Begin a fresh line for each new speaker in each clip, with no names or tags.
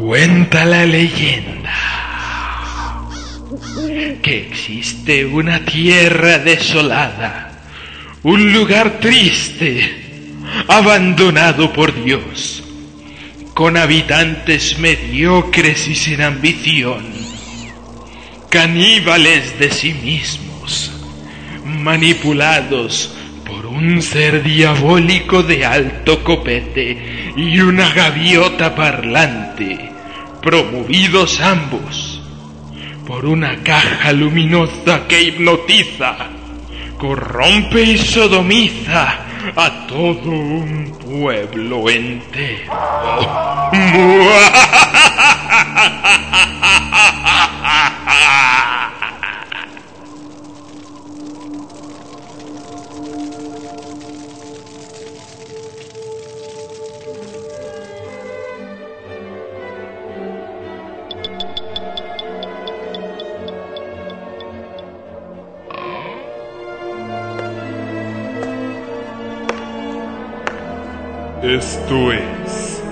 Cuenta la leyenda que existe una tierra desolada, un lugar triste, abandonado por Dios, con habitantes mediocres y sin ambición, caníbales de sí mismos, manipulados por un ser diabólico de alto copete y una gaviota parlante, promovidos ambos por una caja luminosa que hipnotiza, corrompe y sodomiza a todo un pueblo entero.
Esto es.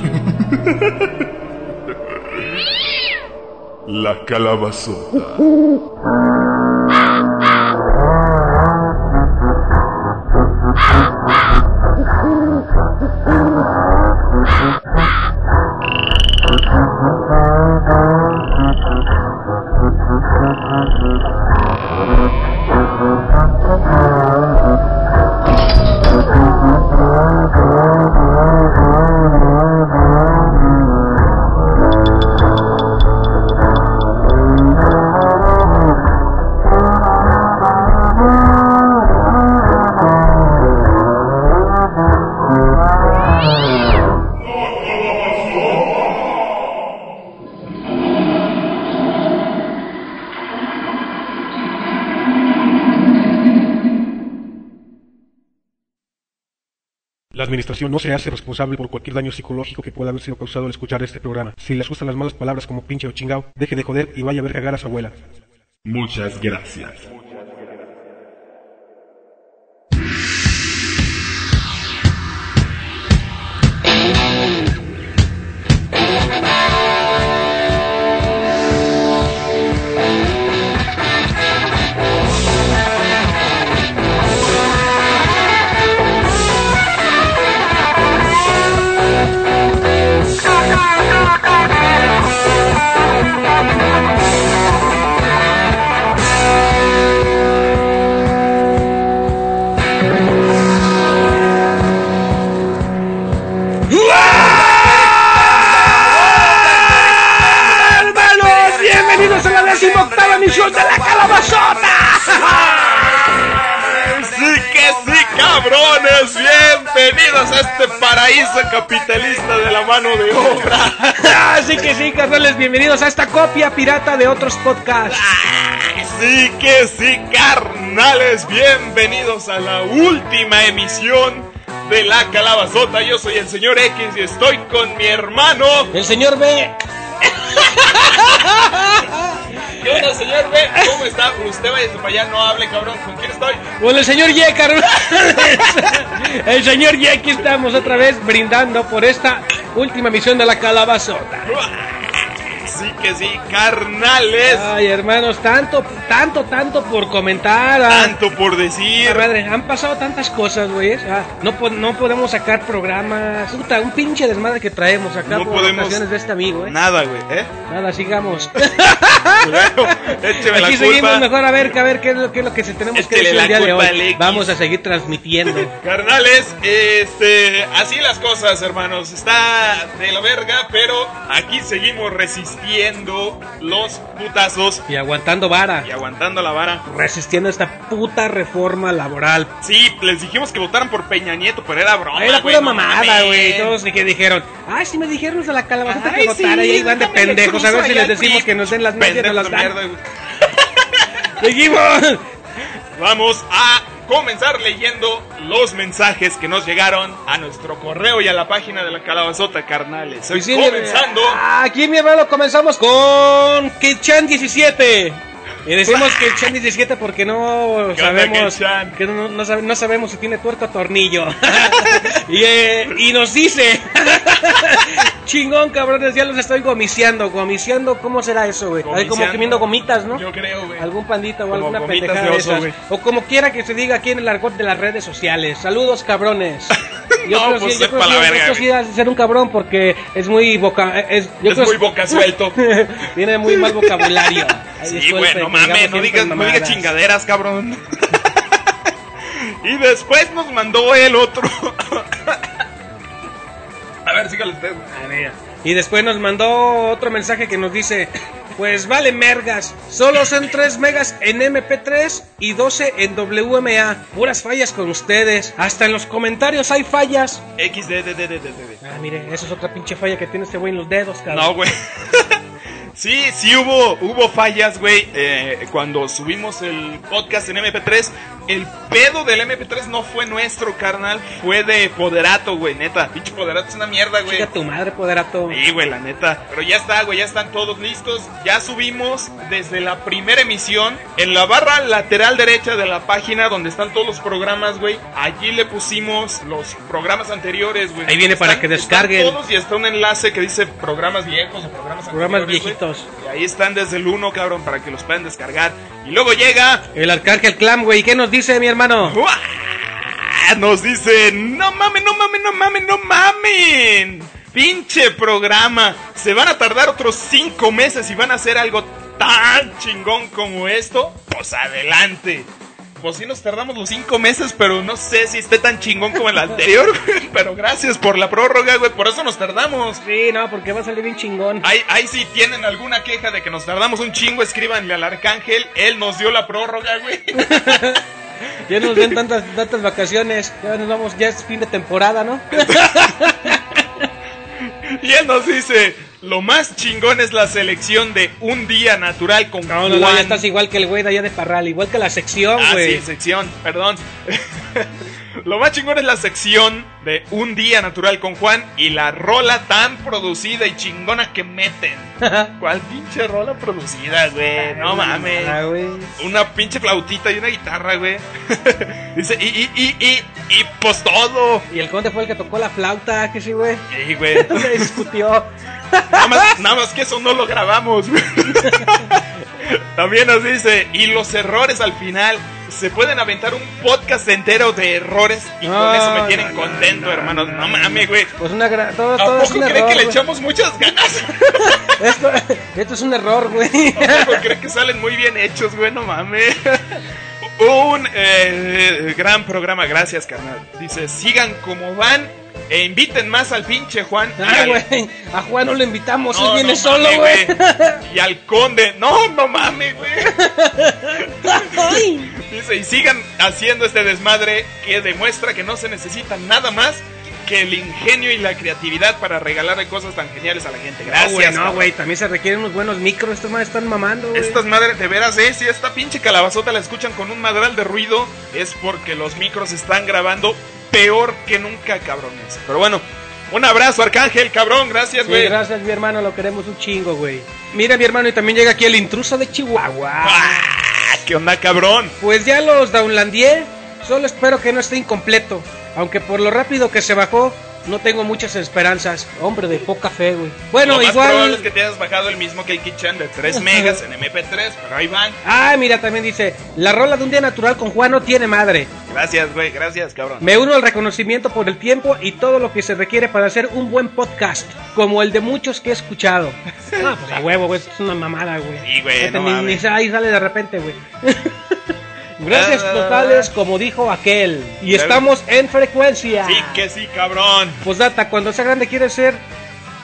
La calabazota.
Administración no se hace responsable por cualquier daño psicológico que pueda haber sido causado al escuchar este programa. Si les gustan las malas palabras como pinche o chingao, deje de joder y vaya a ver cagar a su abuela.
Muchas gracias.
Que sí, cabrones, bienvenidos a este paraíso capitalista de la mano de obra.
Así que sí, carnales, bienvenidos a esta copia pirata de otros podcasts.
Sí que sí, carnales, bienvenidos a la última emisión de la calabazota. Yo soy el señor X y estoy con mi hermano.
El señor B.
¿Qué onda, señor B? ¿Cómo está? Usted vaya para allá, no hable, cabrón. ¿Con quién estoy?
Con el señor Y. El señor Y, aquí estamos otra vez brindando por esta última emisión de la calabazota.
Sí que sí, carnales.
Ay, hermanos, tanto, tanto, tanto por comentar. ah.
Tanto por decir.
La madre, han pasado tantas cosas, güey. Ah, no, no podemos sacar programas. Puta, un pinche desmadre que traemos acá
No
por
podemos-
de este amigo, eh.
Nada, güey, ¿eh?
Nada, sigamos.
Bueno, écheme la
Aquí seguimos
culpa.
mejor a ver, a ver qué es lo, qué es lo que se tenemos que decir el día de hoy. Vamos a seguir transmitiendo.
Carnales, este, así las cosas, hermanos. Está de la verga, pero aquí seguimos resistiendo los putazos
Y aguantando vara.
y aguantando la vara.
Resistiendo esta puta reforma laboral.
Sí, les dijimos que votaran por Peña Nieto, pero era broma.
Era pura
no
mamada, güey. Todos que dijeron, ay, si me dijeron de la calabazota que
Ay,
votara
sí,
y ahí van de pendejos. A ver si les decimos que nos den las medias nos las dan.
Vamos a comenzar leyendo los mensajes que nos llegaron a nuestro correo y a la página de la calabazota, carnales. Hoy
sí,
comenzando.
Aquí, mi hermano, comenzamos con Kichan 17. Y decimos que Chan 17 porque no
¿Qué onda,
sabemos que no, no sabe- no sabemos si tiene tuerto o tornillo. y, eh, y nos dice Chingón, cabrones, ya los estoy gomiciando. Gomiciando, ¿cómo será eso, güey? Ahí como comiendo gomitas, ¿no?
Yo creo, güey.
Algún pandita o
Como
alguna pendejada
de
de
oso,
esas.
güey.
O como quiera que se diga aquí en el argot de las redes sociales. Saludos, cabrones. Yo
No,
creo,
pues
sí, yo creo
la
sí-
verga,
esto sí
güey.
hace ser un cabrón porque es muy boca... Es, yo
Es
creo-
muy boca suelto.
Tiene muy mal vocabulario.
Sí, güey, no mames, no digas, no digas chingaderas, cabrón. y después nos mandó el otro. A ver, sígale usted.
Y después nos mandó otro mensaje que nos dice, pues vale mergas, solo son 3 megas en MP3 y 12 en WMA. Puras fallas con ustedes. Hasta en los comentarios hay fallas.
XDDDDDD.
Ah, mire, eso es otra pinche falla que tiene este güey en los dedos, cabrón.
No, güey. Sí, sí hubo, hubo fallas, güey. eh, cuando subimos el podcast en MP3, el pedo del MP3 no fue nuestro, carnal. Fue de Poderato, güey, neta. Pinche Poderato es una mierda, güey.
Chica tu madre, poderato.
Sí, güey, la neta. Pero ya está, güey, ya están todos listos. Ya subimos desde la primera emisión. En la barra lateral derecha de la página donde están todos los programas, güey. Allí le pusimos los programas anteriores, güey.
Ahí viene para que descarguen.
están todos y está un enlace que dice programas viejos o programas
Programas
anteriores, güey.
viejitos.
Y ahí están desde el 1, cabrón, para que los puedan descargar. Y luego llega.
El Arcángel Clam, güey, ¿qué nos dice mi hermano?
¡Uah! Nos dice, no mamen, no mamen, no mamen, no mamen. Pinche programa. Se van a tardar otros cinco meses y van a hacer algo tan chingón como esto. Pues adelante. Pues sí nos tardamos los cinco meses, pero no sé si esté tan chingón como el anterior, güey. Pero gracias por la prórroga, güey. Por eso nos tardamos.
Sí, no, porque va a salir bien chingón.
Ahí, ahí si tienen alguna queja de que nos tardamos un chingo, escríbanle al arcángel. Él nos dio la prórroga, güey.
Ya nos den tantas, tantas vacaciones. Ya nos vamos, ya es fin de temporada, ¿no?
Y él nos dice, lo más chingón es la selección de un día natural con
No, no, no, ya estás igual que el güey de allá de Parral, igual que la sección,
Ah,
güey.
sí, sección, perdón. lo más chingón es la sección de un día natural con Juan y la rola tan producida y chingona que meten. ¿Cuál pinche rola producida, güey? No mames.
Ah.
Una pinche flautita y una guitarra, güey. Dice, y, y, y, y, y pues todo.
Y el conde fue el que tocó la flauta, que sí, güey.
Sí, güey.
Se discutió.
Nada más, nada más que eso no lo grabamos. güey. También nos dice, y los errores al final. Se pueden aventar un podcast entero de errores y con eso me tienen
no, no,
contento, hermanos. No mames, güey.
Pues una gran. Todo,
¿A
todo
poco cree
error.
que le echamos muchas ganas?
Esto, esto es un error, güey.
¿A poco cree que salen muy bien hechos, güey? No mames. Un eh, gran programa, gracias, carnal. Dice, sigan como van e inviten más al pinche Juan.
Ah,
al-
güey. A Juan no lo invitamos,
No,
él viene
no
solo, güey.
Y al conde. No, no mames, güey. Dice, y sigan haciendo este desmadre que demuestra que no se necesita nada más que el ingenio y la creatividad para regalarle cosas tan geniales a la gente. Gracias.
No, güey, no. También se requieren unos buenos micros. Estos madres están mamando.
Estas madres, de veras, eh, si esta pinche calabazota la escuchan con un madral de ruido, es porque los micros están grabando peor que nunca, cabrones. Pero bueno, un abrazo, Arcángel, cabrón, gracias,
Sí,
güey.
gracias, mi hermano. Lo queremos un chingo, güey. Mira, mi hermano, y también llega aquí el intruso de Chihuahua.
Ah, ¿Qué onda, cabrón?
Pues ya los downlandié. Solo espero que no esté incompleto. Aunque por lo rápido que se bajó, no tengo muchas esperanzas. Hombre de poca fe, güey. Bueno,
Lo más probable es
igual.
que te hayas bajado el mismo que el Kitchen de 3 megas en MP3, pero ahí van.
Ah, mira, también dice: La rola de un día natural con Juan no tiene madre.
Gracias, güey, gracias, cabrón.
Me uno al reconocimiento por el tiempo y todo lo que se requiere para hacer un buen podcast, como el de muchos que he escuchado. Ah, pues a huevo, güey, es una mamada, güey.
Sí, güey,
Fíjate,
no
ni-
mames.
ni ahí sale de repente, güey. Gracias
Ah,
totales, como dijo aquel. Y estamos en frecuencia.
Sí que sí, cabrón.
Pues data, cuando sea grande quiere ser.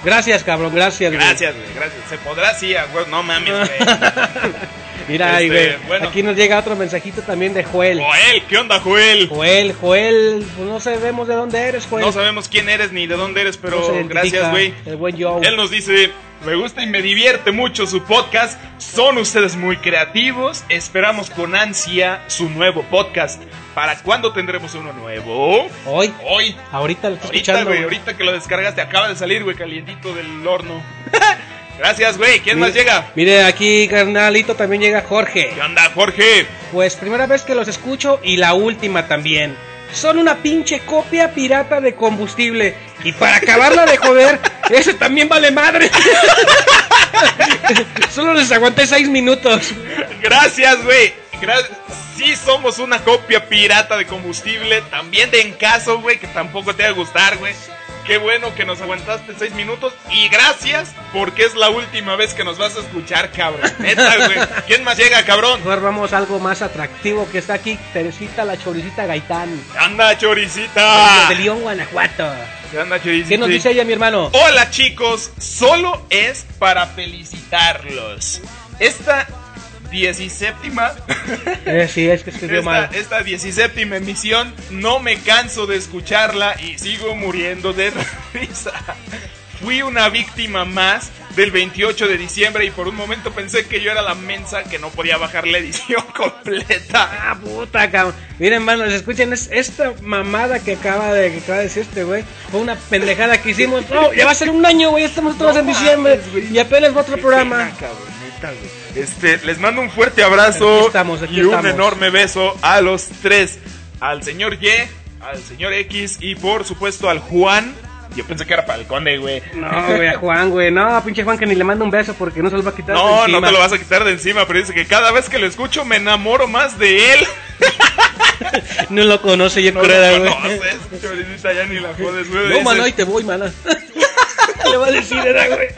Gracias, cabrón, gracias, güey.
Gracias, güey, gracias. Se podrá, sí, a güey, no mames, güey.
Mira, ahí,
Este, bueno.
Aquí nos llega otro mensajito también de Joel.
Joel, ¿qué onda, Joel?
Joel, Joel, pues no sabemos de dónde eres, Joel.
No sabemos quién eres ni de dónde eres, pero gracias, güey.
El buen.
Él nos dice, me gusta y me divierte mucho su podcast, son ustedes muy creativos, esperamos con ansia su nuevo podcast. ¿Para cuándo tendremos uno nuevo?
Hoy,
Hoy.
ahorita lo estoy
Ahorita,
escuchando.
ahorita que lo descargaste, acaba de salir, güey, calientito del horno. Gracias, güey. ¿Quién más llega?
Mire, aquí, carnalito, también llega Jorge.
¿Qué onda, Jorge?
Pues primera vez que los escucho y la última también. son una pinche copia pirata de combustible. Y para acabarla de joder, ese también vale madre. Solo les aguanté seis minutos.
Gracias, güey. Gra- sí somos una copia pirata de combustible. También de encaso, güey, que tampoco te va a gustar, güey. Qué bueno que nos aguantaste seis minutos. Y gracias porque es la última vez que nos vas a escuchar, cabrón. Neta, güey. ¿Quién más llega, cabrón?
Mejor vamos a algo más atractivo que está aquí. Teresita la choricita Gaitán.
Anda, choricita.
De León, Guanajuato.
Anda, choricita.
¿Qué nos dice ella, mi hermano?
Hola chicos, solo es para felicitarlos. Esta 17
Eh, sí, es que escribió mal.
esta, esta 17 emisión no me canso de escucharla y sigo muriendo de risa. Fui una víctima más del 28 de diciembre y por un momento pensé que yo era la mensa que no podía bajar la edición completa.
Ah, puta, cabrón. Miren, hermanos, escuchen, es, esta mamada que acaba de, que acaba de decir este güey fue una pendejada que hicimos. No, ya va a ser un año, güey, estamos todos en diciembre
mames, güey.
y apenas va otro
Qué
programa.
pena, cabrón, neta, güey. Este, les mando un fuerte abrazo
Aquí estamos, aquí
y un
estamos.
enorme beso a los tres, al señor Y, al señor X y por supuesto al Juan. Yo pensé que era para el conde, güey.
No, güey, a Juan, güey. No, pinche Juan que ni le manda un beso porque no se lo va a quitar. de
No, no
encima.
te lo vas a quitar de encima, pero dice que cada vez que lo escucho me enamoro más de él.
No lo conoce, yo
No
creo,
lo
güey.
conoces, choricita, ya ni la jodes, güey.
No, mano, ahí te voy, mana. Le va a decir, era, güey.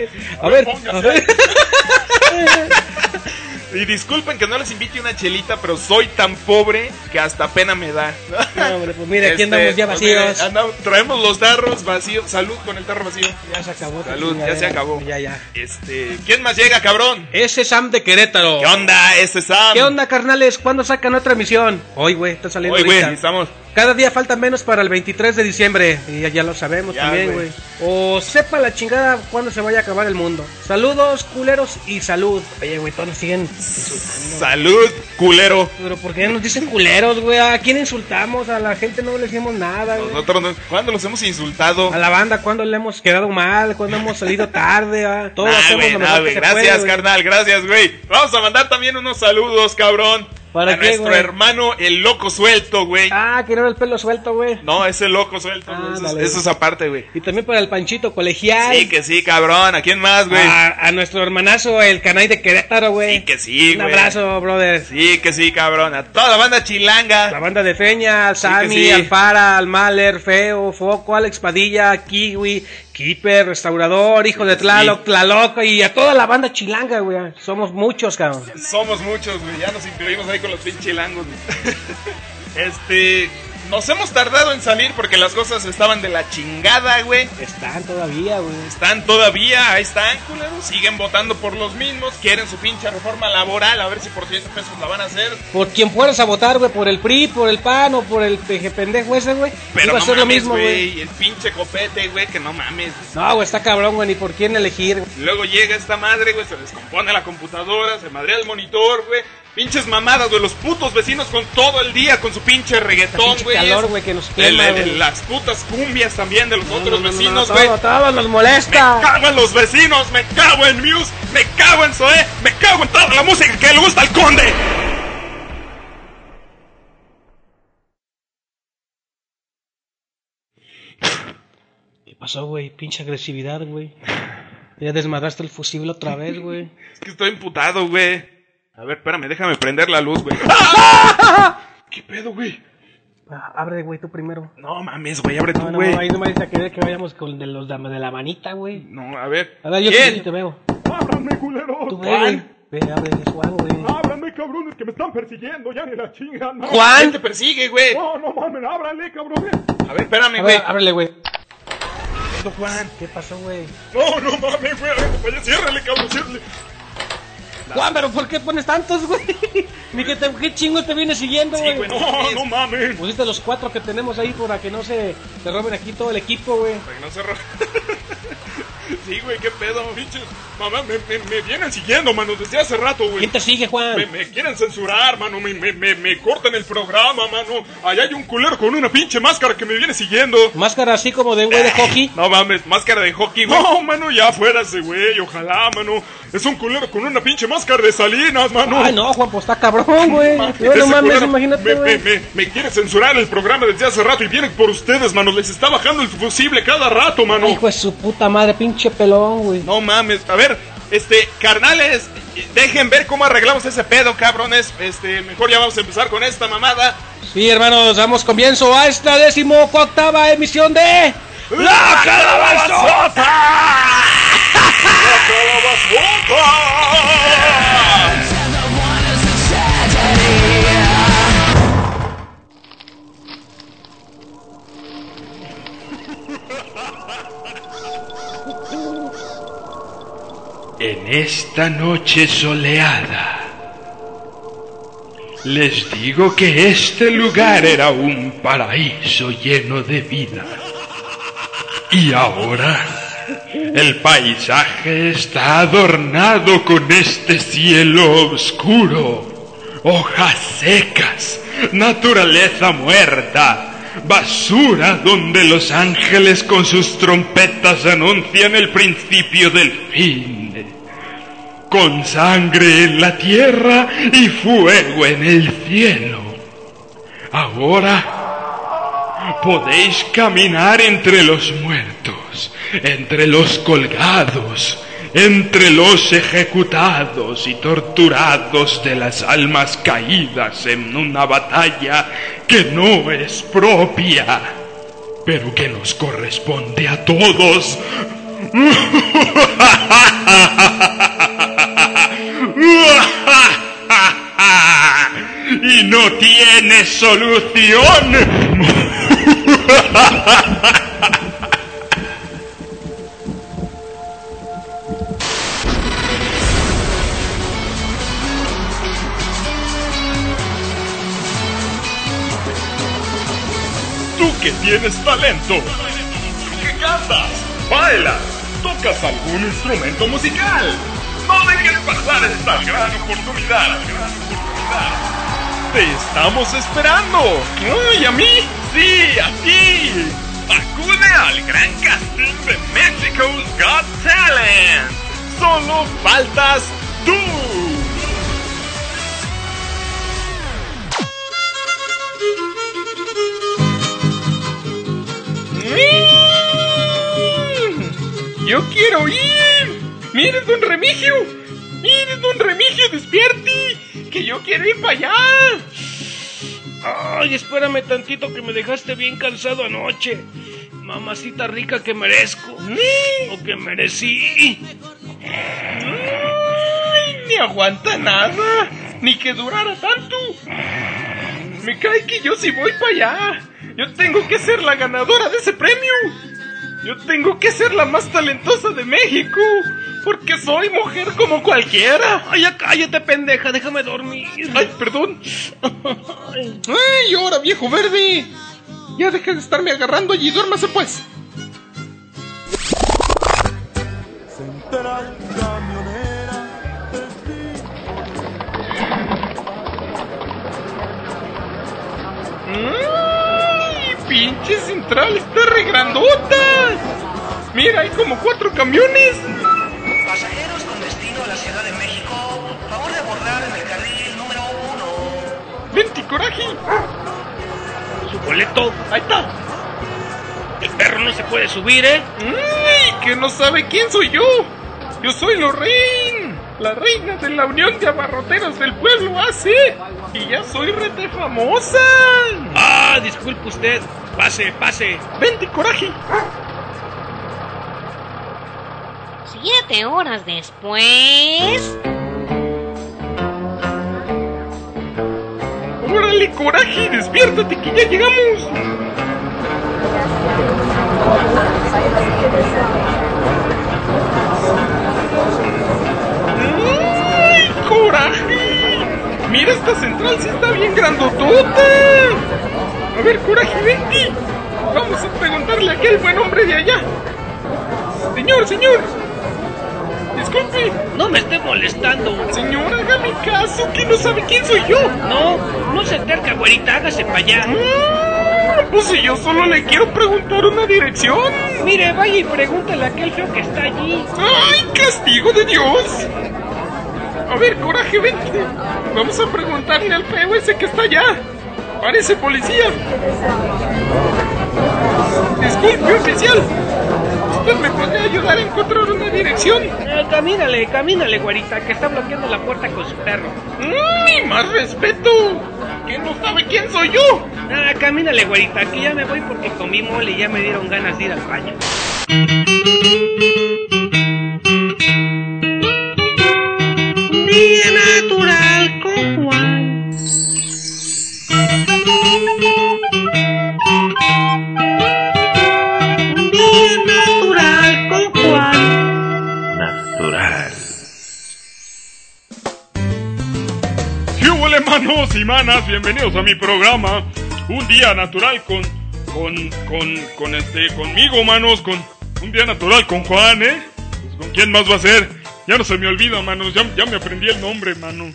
A ver, a ver.
Y disculpen que no les invite una chelita, pero soy tan pobre que hasta pena me da.
No, hombre, pues mira, aquí
Este,
andamos ya
pues
vacíos.
andamos- traemos los tarros vacíos. Salud con el tarro vacío.
Ya se acabó.
Salud, ya se acabó.
Ya, ya.
Este, ¿quién más llega, cabrón?
Ese Sam de Querétaro.
¿Qué onda, ese Sam?
¿Qué onda, carnales? ¿Cuándo sacan otra emisión? Hoy, güey, está saliendo
Oye, güey, estamos.
Cada día falta menos para el 23 de diciembre. Y ya, ya lo sabemos
Ya,
también,
güey.
O sepa la chingada cuándo se vaya a acabar el mundo. Saludos, culeros y salud. Oye, güey, todos nos siguen insultando.
Salud, culero.
Pero ¿por qué nos dicen culeros, güey? ¿A quién insultamos? A la gente no le decimos nada, güey.
Nosotros, no- ¿cuándo los hemos insultado?
A la banda, ¿cuándo le hemos quedado mal? ¿Cuándo hemos salido tarde? ah? Todos
Nah,
hacemos lo mejor que se
Gracias,
puede,
carnal, gracias, güey. Vamos a mandar también unos saludos, cabrón.
¿Para
a
qué,
nuestro
güey?
hermano, el loco suelto, güey.
Ah, que no era el pelo suelto, güey.
No, ese loco suelto, güey.
Ah,
Eso, es-
dale.
eso es aparte, güey.
Y también para el Panchito Colegial.
Sí, que sí, cabrón. ¿A quién más, güey?
a, a nuestro hermanazo, el canal de Querétaro, güey.
Sí, que sí,
Un
güey.
abrazo, brother.
Sí, que sí, cabrón. A toda la banda
La
chilanga.
banda de Feña, al Sammy,
sí.
al Fara, al Maler, Feo, Foco, Alex Padilla, Kiwi, Keeper, Restaurador, Hijo de Tlaloc, Tlaloc y a toda la banda chilanga, güey. Somos muchos, cabrón.
Somos muchos, güey. Ya nos incluimos ahí con los pinches chilangos, güey. Este. Nos hemos tardado en salir porque las cosas estaban de la chingada, güey.
Están todavía, güey.
Están todavía, ahí están, culeros. Siguen votando por los mismos. Quieren su pinche reforma laboral. A ver si por 100 pesos la van a hacer.
Por quien fueras a votar, güey, por el PRI, por el PAN o por el peje pendejo ese, güey.
Pero
Iba a
no
ser lo
mames,
mismo, güey.
El pinche copete, güey, que no mames.
No, güey, está cabrón, güey, ni por quién elegir. güey.
Luego llega esta madre, güey, se descompone la computadora, se madrea el monitor, güey. Pinches mamadas, güey, los putos vecinos con todo el día con su pinche reggaetón,
pinche
güey.
calor, güey, que nos
el-
quema,
el-
güey.
Las putas cumbias también de los
No,
otros
no, no, no,
vecinos,
no,
güey.
todo, todo nos
Me
molesta.
cago en los vecinos, me cago en Muse, me cago en Zoé, me cago en toda la música que le gusta al conde.
¿Qué pasó, güey? Pinche agresividad, güey. Ya desmadraste el fusible otra vez, güey.
Es que estoy emputado, güey. A ver, espérame, déjame prender la luz, güey. ¿Qué pedo, güey?
Ah, abre, güey, tú primero.
No mames, güey, abre tú,
No, no,
güey.
no, ahí no me dice a querer que vayamos con de los de, de la manita, güey.
No, a ver.
A ver, yo
¿Quién?
sí te veo.
¡Ábranme, culeros!
Tú ve, güey. Ve, abre, Juan, güey.
¡Ábranme, cabrones, que me están persiguiendo! ¡Ya ni la chingan! no.
¿Quién
Juan.
te persigue, güey?
¡No, no mames! ¡Ábranle, cabrones!
A ver, espérame,
A
güey.
ver, ábrele, güey.
pedo, Juan?
¿Qué pasó, güey?
No, no mames, güey. Vaya, ciérrale, cabrón, ciérrale.
Juan, pero ¿por qué pones tantos, güey? Ni que te, qué chingo te viene siguiendo,
Sí,
güey.
no,
¡No, mames!
Pusiste los cuatro que tenemos ahí para que no se te roben aquí todo el equipo, güey.
Para que no se ro-
Sí, güey, qué pedo, pinches. Mamá, me, me, me vienen siguiendo, mano, desde hace rato, güey.
¿Quién te sigue,
Me,
Juan?
me quieren censurar, mano, me, me, me, me cortan el programa, mano. Allá hay un culero con una pinche máscara que me viene siguiendo.
Máscara así como de güey de hockey.
No mames, máscara de hockey, güey. No, mano, ya fuera ese güey, ojalá, mano. Es un culero con una pinche máscara de salinas, mano.
Ay, no, Juan, pues está cabrón, güey. No, no mames, imagínate,
me, me,
güey.
me, me quiere censurar el programa desde hace rato y vienen por ustedes, mano. Les está bajando el fusible cada rato, mano.
Hijo de su puta madre, pinche pelón, güey.
No mames, a ver, este, carnales, dejen ver cómo arreglamos ese pedo, cabrones. Este, mejor ya vamos a empezar con esta mamada.
Sí, hermanos, damos comienzo a esta decimoctava emisión de...
¡La calabazota! ¡La calabazota!
En esta noche soleada, les digo que este lugar era un paraíso lleno de vida. Y ahora, el paisaje está adornado con este cielo oscuro, hojas secas, naturaleza muerta, basura donde los ángeles con sus trompetas anuncian el principio del fin con sangre en la tierra y fuego en el cielo. Ahora podéis caminar entre los muertos, entre los colgados, entre los ejecutados y torturados de las almas caídas en una batalla que no es propia, pero que nos corresponde a todos. y no tiene solución.
Tú que tienes talento, tú que cantas, bailas, tocas algún instrumento musical. No dejes pasar esta gran oportunidad. gran oportunidad. Te estamos esperando. ¿Y a mí? Sí, a ti. Acude al gran casting de Mexico's Got Talent. Solo faltas tú. Mm, Yo quiero ir. Mire, don Remigio. Mire, don Remigio, despierte. Que yo quiero ir para allá.
Ay, espérame tantito que me dejaste bien cansado anoche. Mamacita rica que merezco. O que merecí.
Ay, ni aguanta nada. Ni que durara tanto. Me cae que yo sí voy para allá. Yo tengo que ser la ganadora de ese premio. Yo tengo que ser la más talentosa de México. Porque soy mujer como cualquiera.
Ay, ya cállate, pendeja, déjame dormir.
Ay, perdón. Ay, ahora viejo verde. Ya deja de estarme agarrando allí, duérmase pues.
Central camionera,
¡Ay, pinche central! ¡Está re grandota! Mira, hay como cuatro camiones. Coraje!
Su boleto.
Ahí está.
El perro no se puede subir, ¿eh?
¡Ay, que no sabe quién soy yo! Yo soy Lorraine, la reina de la Unión de Abarroteros del Pueblo AC. Y ya soy rete famosa.
Ah, disculpe usted. Pase, pase.
¡Venti, coraje!
Siete horas después.
¡Órale, coraje! ¡Despiértate que ya llegamos! ¡Ay, coraje! Mira, esta central sí está bien grandotota. A ver, coraje, vente. Vamos a preguntarle a aquel buen hombre de allá.
Señor, señor.
No me esté molestando.
Señor, hágame caso, que no sabe quién soy yo.
No, no se acerca, güerita, hágase para allá.
Ah, pues si yo solo le quiero preguntar una dirección.
Mire, vaya y pregúntale a aquel feo que está allí.
¡Ay, castigo de Dios! A ver, coraje, vente. Vamos a preguntarle al feo ese que está allá. Parece policía. Disculpe, oficial. ¿Usted me podría ayudar a encontrar una dirección?
Eh, camínale, camínale, güerita, que está bloqueando la puerta con su perro.
¡Mmm! ¡Más respeto! ¿Que no sabe quién soy yo?
Ah, camínale, güerita, que ya me voy porque comí mole y ya me dieron ganas de ir al baño. Día natural
manos y manas? Bienvenidos a mi programa. Un día natural con. con. con. con este. conmigo, manos. Con. Un día natural con Juan, ¿eh? Pues, ¿Con quién más va a ser? Ya no se me olvida, manos. Ya, ya me aprendí el nombre, mano.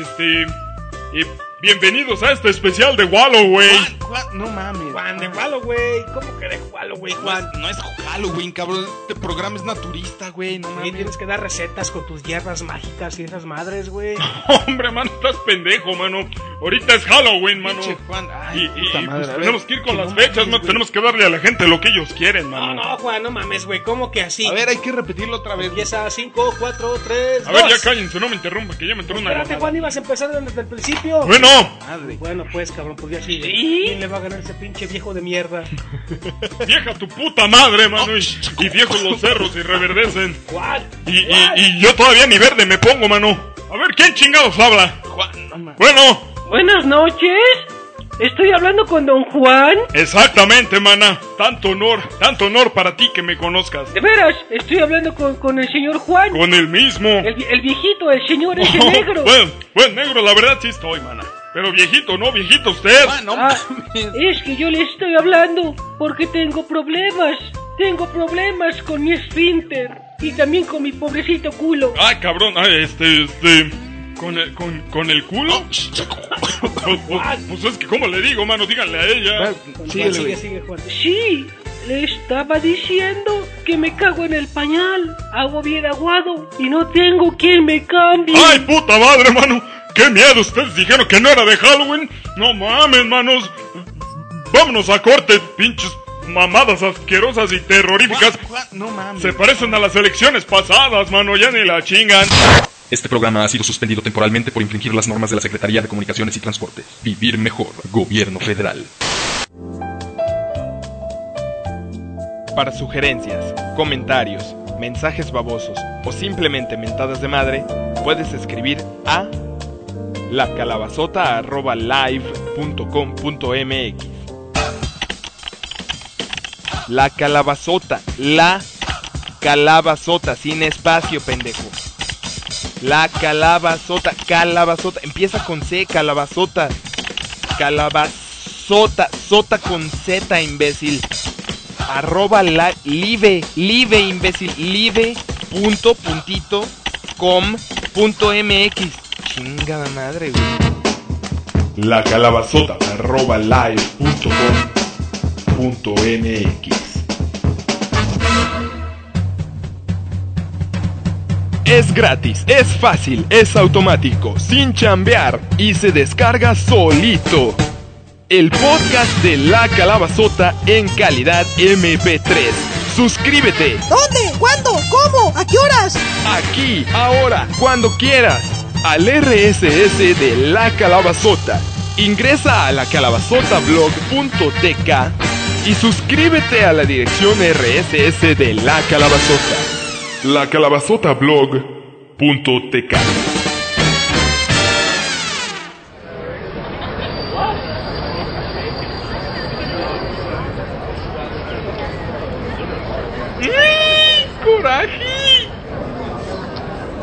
Este. eh, bienvenidos a este especial de Walloway.
Juan, no mames.
Juan de Halloween. ¿Cómo que de Halloween, Juan?
No es Halloween, cabrón. Este programa es naturista, güey. No mames.
tienes que dar recetas con tus hierbas mágicas y esas madres, güey.
Hombre, mano, estás pendejo, mano. Ahorita es Halloween, mano.
Pinche Juan. Ay,
y-
puta
y,
madre.
pues,
a ver,
tenemos que ir con
que
las
no
fechas,
mames,
mano. Tenemos que darle a la gente lo que ellos quieren,
No,
mano.
no, Juan, no mames, güey. ¿Cómo que así?
A ver, hay que repetirlo otra vez.
Empieza 5, 4, 3,
A ver, ya cállense, no me interrumpa, que ya me entró una
Espérate. Juan, ibas a empezar desde el principio.
Bueno,
Madre.
Bueno, pues, cabrón, pues ya sigue.
¿Sí?
¿Quién le va a ganar ese pinche viejo de mierda?
vieja tu puta madre, mano. Y, y viejos los cerros y reverdecen.
Juan,
Y, y, y yo todavía ni verde me pongo, mano. A ver, ¿quién chingados habla?
Juan.
Bueno,
Buenas noches. Estoy hablando con don Juan.
exactamente, mana. Tanto honor, tanto honor para ti que me conozcas.
De veras, estoy hablando con, con el señor Juan.
Con el mismo.
El, el viejito, el señor ese negro.
Bueno, bueno, negro, la verdad sí estoy, mana. Pero viejito, no, viejito usted.
No
Ah,
mames.
es que yo le estoy hablando porque tengo problemas. Tengo problemas con mi esfínter y también con mi pobrecito culo.
Ay, cabrón, ay, este, este. Con el, con, con el culo. pues, pues- pues es que, ¿cómo le digo, mano? Díganle a ella.
Síguele,
sigue,
güey.
sigue, Juan. Sí, le estaba diciendo que me cago en el pañal. Hago bien aguado y no tengo quien me cambie.
¡Ay, puta madre, mano! ¡Qué miedo! Ustedes dijeron que no era de Halloween. No mames, manos. Vámonos a corte, pinches mamadas asquerosas y terroríficas.
No mames.
Se parecen a las elecciones pasadas, mano. Ya ni la chingan.
Este programa ha sido suspendido temporalmente por infringir las normas de la Secretaría de Comunicaciones y Transportes. Vivir mejor. Gobierno federal.
Para sugerencias, comentarios, mensajes babosos o simplemente mentadas de madre, puedes escribir a lacalabazota.live.com.mx La calabazota, la calabazota, sin espacio, pendejo. La calabazota, calabazota, empieza con C, calabazota. Calabazota, sota con Z, imbécil arroba la, live, live imbécil, live punto puntito com punto mx. Chingada madre, güey.
La calabazota arroba live punto com punto mx.
Es gratis, es fácil, es automático, sin chambear y se descarga solito. El podcast de La Calabazota en calidad MP3. Suscríbete
¿Dónde? ¿Cuándo? ¿Cómo? ¿A qué horas?
aquí, ahora, cuando quieras, al RSS de La Calabazota. Ingresa a lacalabazotablog.tk y suscríbete a la dirección RSS de La Calabazota.
La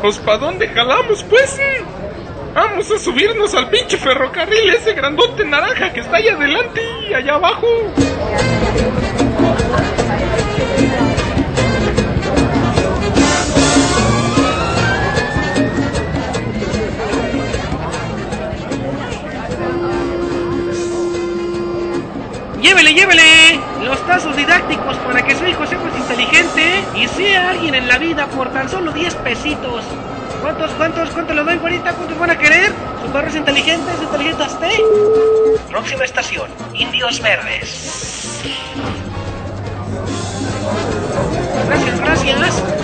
Pues, ¿para dónde jalamos, pues? Vamos a subirnos al pinche ferrocarril, ese grandote naranja que está allá adelante y allá abajo.
llévele, llévele tazos didácticos para que su hijo sea más inteligente y sea alguien en la vida por tan solo 10 pesitos. ¿Cuántos, cuántos, cuántos le doy, güerita? ¿Cuántos van a querer? ¿Su perro es inteligente? ¿Es inteligente hasta?
Próxima estación, Indios Verdes.
Gracias, gracias.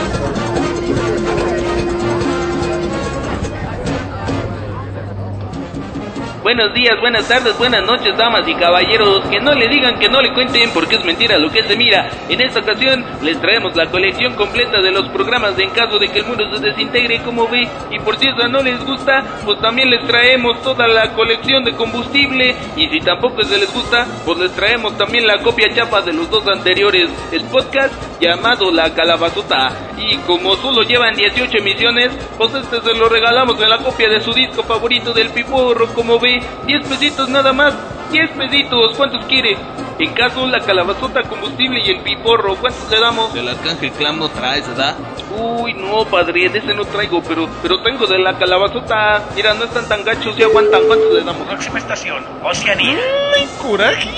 Buenos días, buenas tardes, buenas noches, damas y caballeros. Que no le digan, que no le cuenten, porque es mentira lo que se mira. En esta ocasión les traemos la colección completa de los programas en caso de que el mundo se desintegre, como ve. Y por si eso no les gusta, pues también les traemos toda la colección de combustible. Y si tampoco se les gusta, pues les traemos también la copia chapa de los dos anteriores. El podcast llamado La Calabazota. Y como solo llevan 18 emisiones, pues este se lo regalamos en la copia de su disco favorito del piporro, como ve. 10 pesitos nada más. 10 pesitos, ¿cuántos quiere? En caso, la calabazota, combustible y el piporro, ¿cuántos le damos?
El arcángel clam no traes, ¿verdad?
Uy, no, padre, de ese no traigo, pero pero tengo de la calabazota. Mira, no están tan gachos y aguantan. ¿Cuántos le damos?
Próxima estación, Oceanía.
¡Ay, coraje!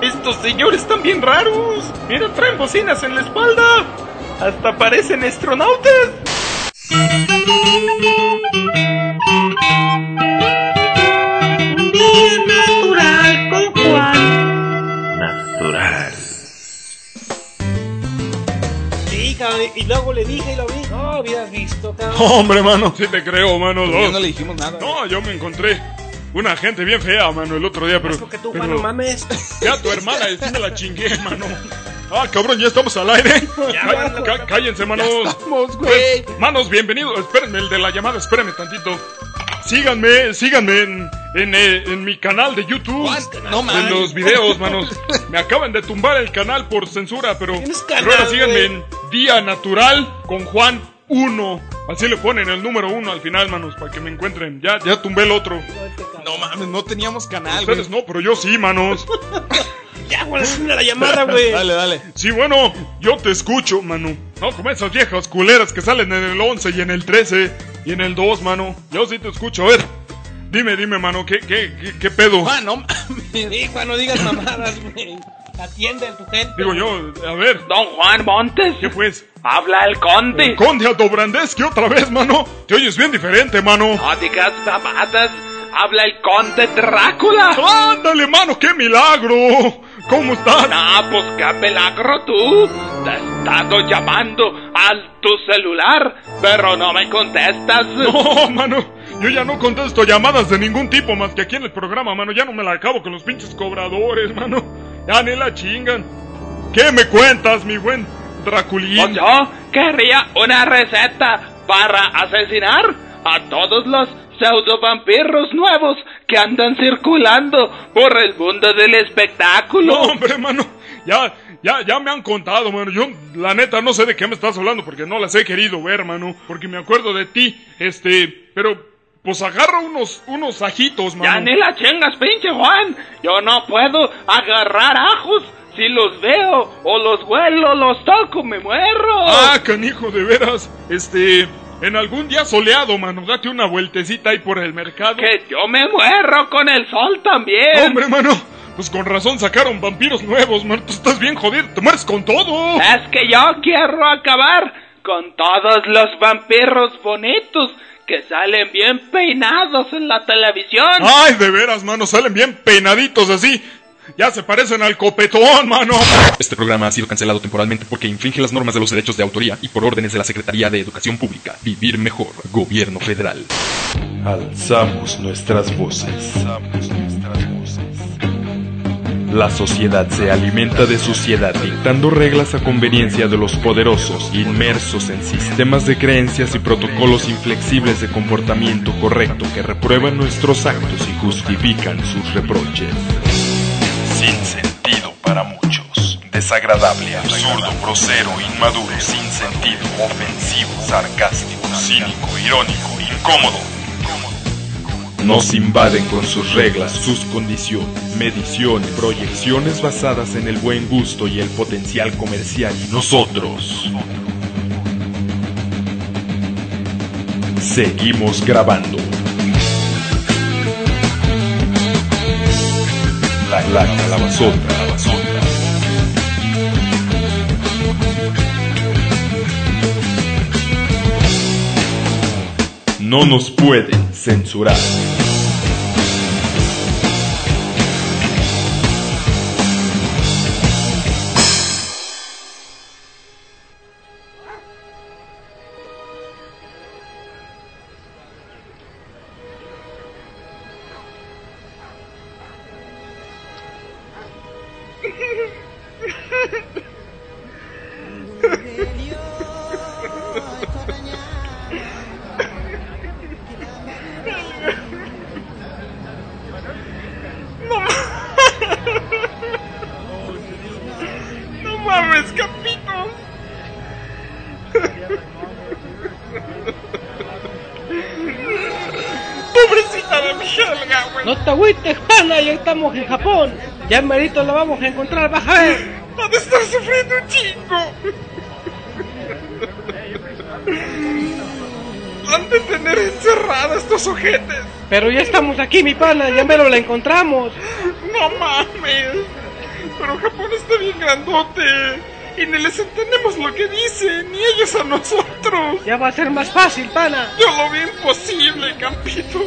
Estos señores están bien raros. Mira, traen bocinas en la espalda. Hasta parecen astronautas.
Bien natural, con Juan.
Natural.
Sí, cabrón, y luego le dije y lo vi. No habías visto, cabrón.
Hombre, mano, sí te creo, mano.
Ya
dos.
no le dijimos nada.
No, yo me encontré una gente bien fea, mano, el otro día, pero.
Porque tú,
pero-
mano, mames.
Ya tu hermana, sí me la chingué, mano. Ah, cabrón, ya estamos al aire.
Ya, mano.
cállense, manos.
Estamos, güey.
Pues, manos, bienvenidos. Espérenme, el de la llamada, espérenme tantito. Síganme, síganme en, en, eh, en mi canal de YouTube.
No
En
mames.
los videos, manos. Me acaban de tumbar el canal por censura, pero.
Tienes
pero ahora
canal,
síganme en Día Natural con Juan 1. Así le ponen el número 1 al final, manos, para que me encuentren. Ya, ya tumbé el otro.
No mames, no teníamos canal.
Ustedes no, pero yo sí, manos.
Ya, güey, la llamada, güey.
Dale, dale.
Sí, bueno, yo te escucho, mano. No como esas viejas culeras que salen en el 11 y en el 13 y en el 2, mano. Yo sí te escucho. A ver, dime, dime, mano, ¿qué, qué, qué, qué pedo?
Juan, no mames.
Juan, no digas mamadas, güey. Atiende a tu gente.
Digo yo, a ver,
Don Juan Montes.
¿qué pues?
Habla el conde.
Conde Aldobrandeski otra vez, mano. Te oyes bien diferente, mano.
No digas babadas. Habla el conde Drácula.
Ándale, mano, qué milagro. ¿Cómo estás?
No, pues qué milagro tú. Te he estado llamando al tu celular, pero no me contestas.
No, mano, yo ya no contesto llamadas de ningún tipo más que aquí en el programa, mano. Ya no me la acabo con los pinches cobradores, mano. Ya ni la chingan. ¿Qué me cuentas, mi buen Draculín?
Pues yo quería una receta para asesinar a todos los pseudo vampiros nuevos que andan circulando por el mundo del espectáculo.
No, hombre, mano. Ya, ya, ya me han contado, mano. Yo, la neta, no sé de qué me estás hablando porque no las he querido ver, mano. Porque me acuerdo de ti, este, pero, pues agarra unos, unos ajitos, mano.
Ya ni la chingas, pinche Juan. Yo no puedo agarrar ajos. Si los veo o los huelo, los toco, me muero.
Ah, canijo, de veras. Este, en algún día soleado, mano, date una vueltecita ahí por el mercado.
Que yo me muero con el sol también.
Hombre, mano, pues con razón sacaron vampiros nuevos, mano. Tú estás bien jodido, te mueres con todo.
Es que yo quiero acabar con todos los vampiros bonitos que salen bien peinados en la televisión.
Ay, de veras, mano, salen bien peinaditos así. Ya se parecen al copetón, mano.
Este programa ha sido cancelado temporalmente porque infringe las normas de los derechos de autoría y por órdenes de la Secretaría de Educación Pública. Vivir mejor. Gobierno Federal.
Alzamos nuestras voces. La sociedad se alimenta de suciedad dictando reglas a conveniencia de los poderosos, inmersos en sistemas de creencias y protocolos inflexibles de comportamiento correcto que reprueban nuestros actos y justifican sus reproches. Para muchos. Desagradable, absurdo, grosero, inmaduro, sin sentido, ofensivo, sarcástico, cínico, irónico, incómodo. Nos invaden con sus reglas, sus condiciones, mediciones, proyecciones basadas en el buen gusto y el potencial comercial. Nosotros seguimos grabando. La, la calabazota. No nos pueden censurar.
Agüites, pana, ya estamos en Japón. Ya en Merito la vamos a encontrar, vas a ver.
Ha de estar sufriendo un chingo. Han de tener encerrada estos ojetes.
Pero ya estamos aquí, mi pana, ya mero la encontramos.
No mames. Pero Japón está bien grandote. Y ni les entendemos lo que dicen, ni ellos a nosotros.
Ya va a ser más fácil, pana.
Yo lo veo imposible, Campito.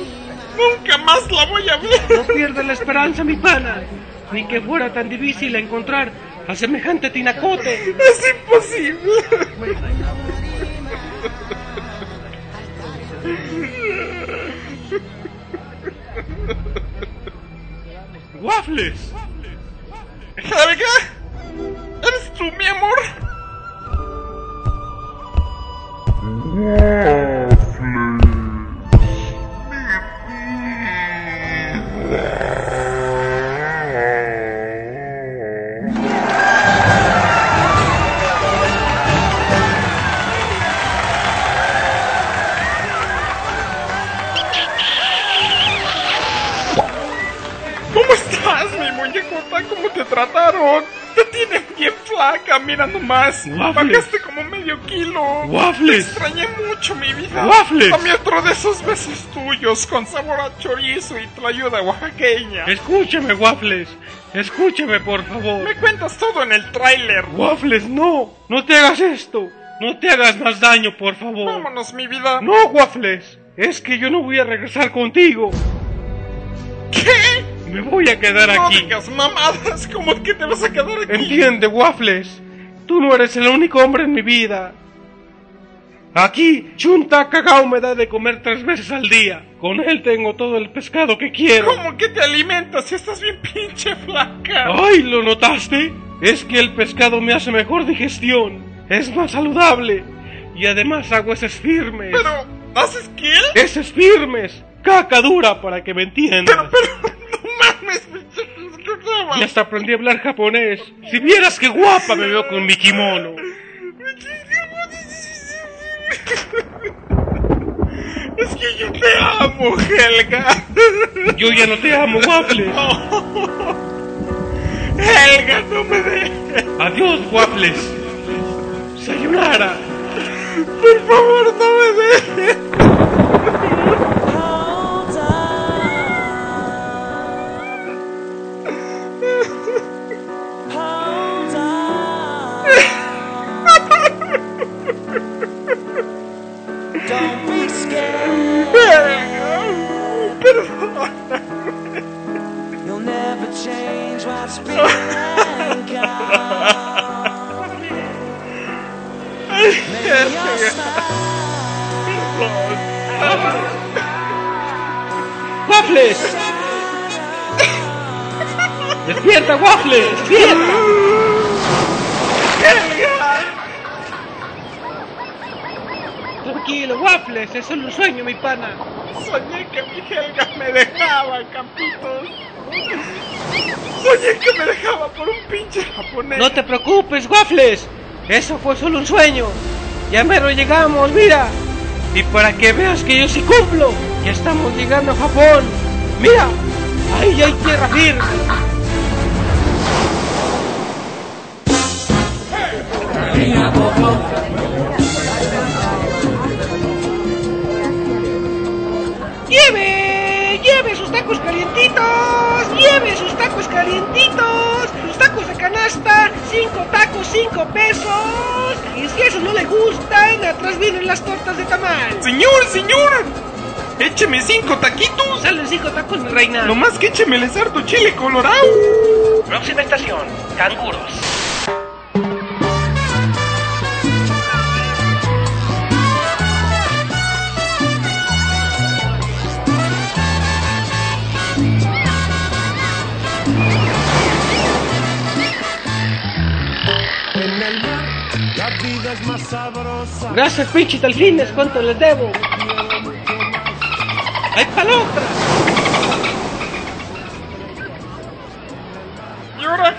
Nunca más la voy a ver.
No pierdas la esperanza, mi pana. Ni que fuera tan difícil encontrar a semejante tinacote.
Es imposible.
¡Waffles!
¿eres flaca, mira nomás.
Waffles.
Bajaste como medio kilo.
Waffles.
Te extrañé mucho, mi vida.
Waffles.
Dame otro de esos besos tuyos con sabor a chorizo y tlayuda oaxaqueña.
Escúcheme, Waffles. Escúcheme, por favor.
Me cuentas todo en el tráiler.
Waffles, no. No te hagas esto. No te hagas más daño, por favor.
Vámonos, mi vida.
No, Waffles. Es que yo no voy a regresar contigo.
¿Qué?
Me voy a quedar
No
aquí.
digas mamadas. ¿Cómo que te vas a quedar aquí?
Entiende, Waffles. Tú no eres el único hombre en mi vida. Aquí, Chunta Cagao me da de comer tres veces al día. Con él tengo todo el pescado que quiero.
¿Cómo que te alimentas si estás bien pinche flaca?
¡Ay, lo notaste! Es que el pescado me hace mejor digestión. Es más saludable. Y además hago heces firmes.
Pero, ¿haces qué?
Heces firmes. Caca dura, para que me entiendas.
Pero, pero, no mames,
Y hasta aprendí a hablar japonés. Si vieras qué guapa me veo con mi kimono.
Es que yo te amo, Helga.
Yo ya no te amo, Waffles.
Helga, no me dejes.
Adiós, Waffles. Sayonara.
Por favor, no me dejes.
¡Despierta, Waffles! ¡Despierta! Tranquilo, Waffles, es solo un sueño, mi pana.
Soñé que mi Helga me dejaba, Campitos. Soñé que me dejaba por un pinche japonés.
No te preocupes, Waffles. Eso fue solo un sueño. Ya mero llegamos, mira. Y para que veas que yo sí cumplo, ya estamos llegando a Japón. Mira, ahí hay tierra firme. ¡Lleve! ¡Lleve sus tacos calientitos! ¡Lleve sus tacos calientitos! ¡Sus tacos de canasta! ¡Cinco tacos, cinco pesos! Y si eso no le gustan, atrás vienen las tortas de tamal.
Señor, señor, Écheme cinco taquitos.
Salen cinco tacos, mi reina.
Nomás que échemeles harto chile colorado.
Próxima estación, canguros.
Más sabrosa.
Gracias, pinche delfines, ¿cuánto les debo? ¡Hay palota!
¿Y ahora?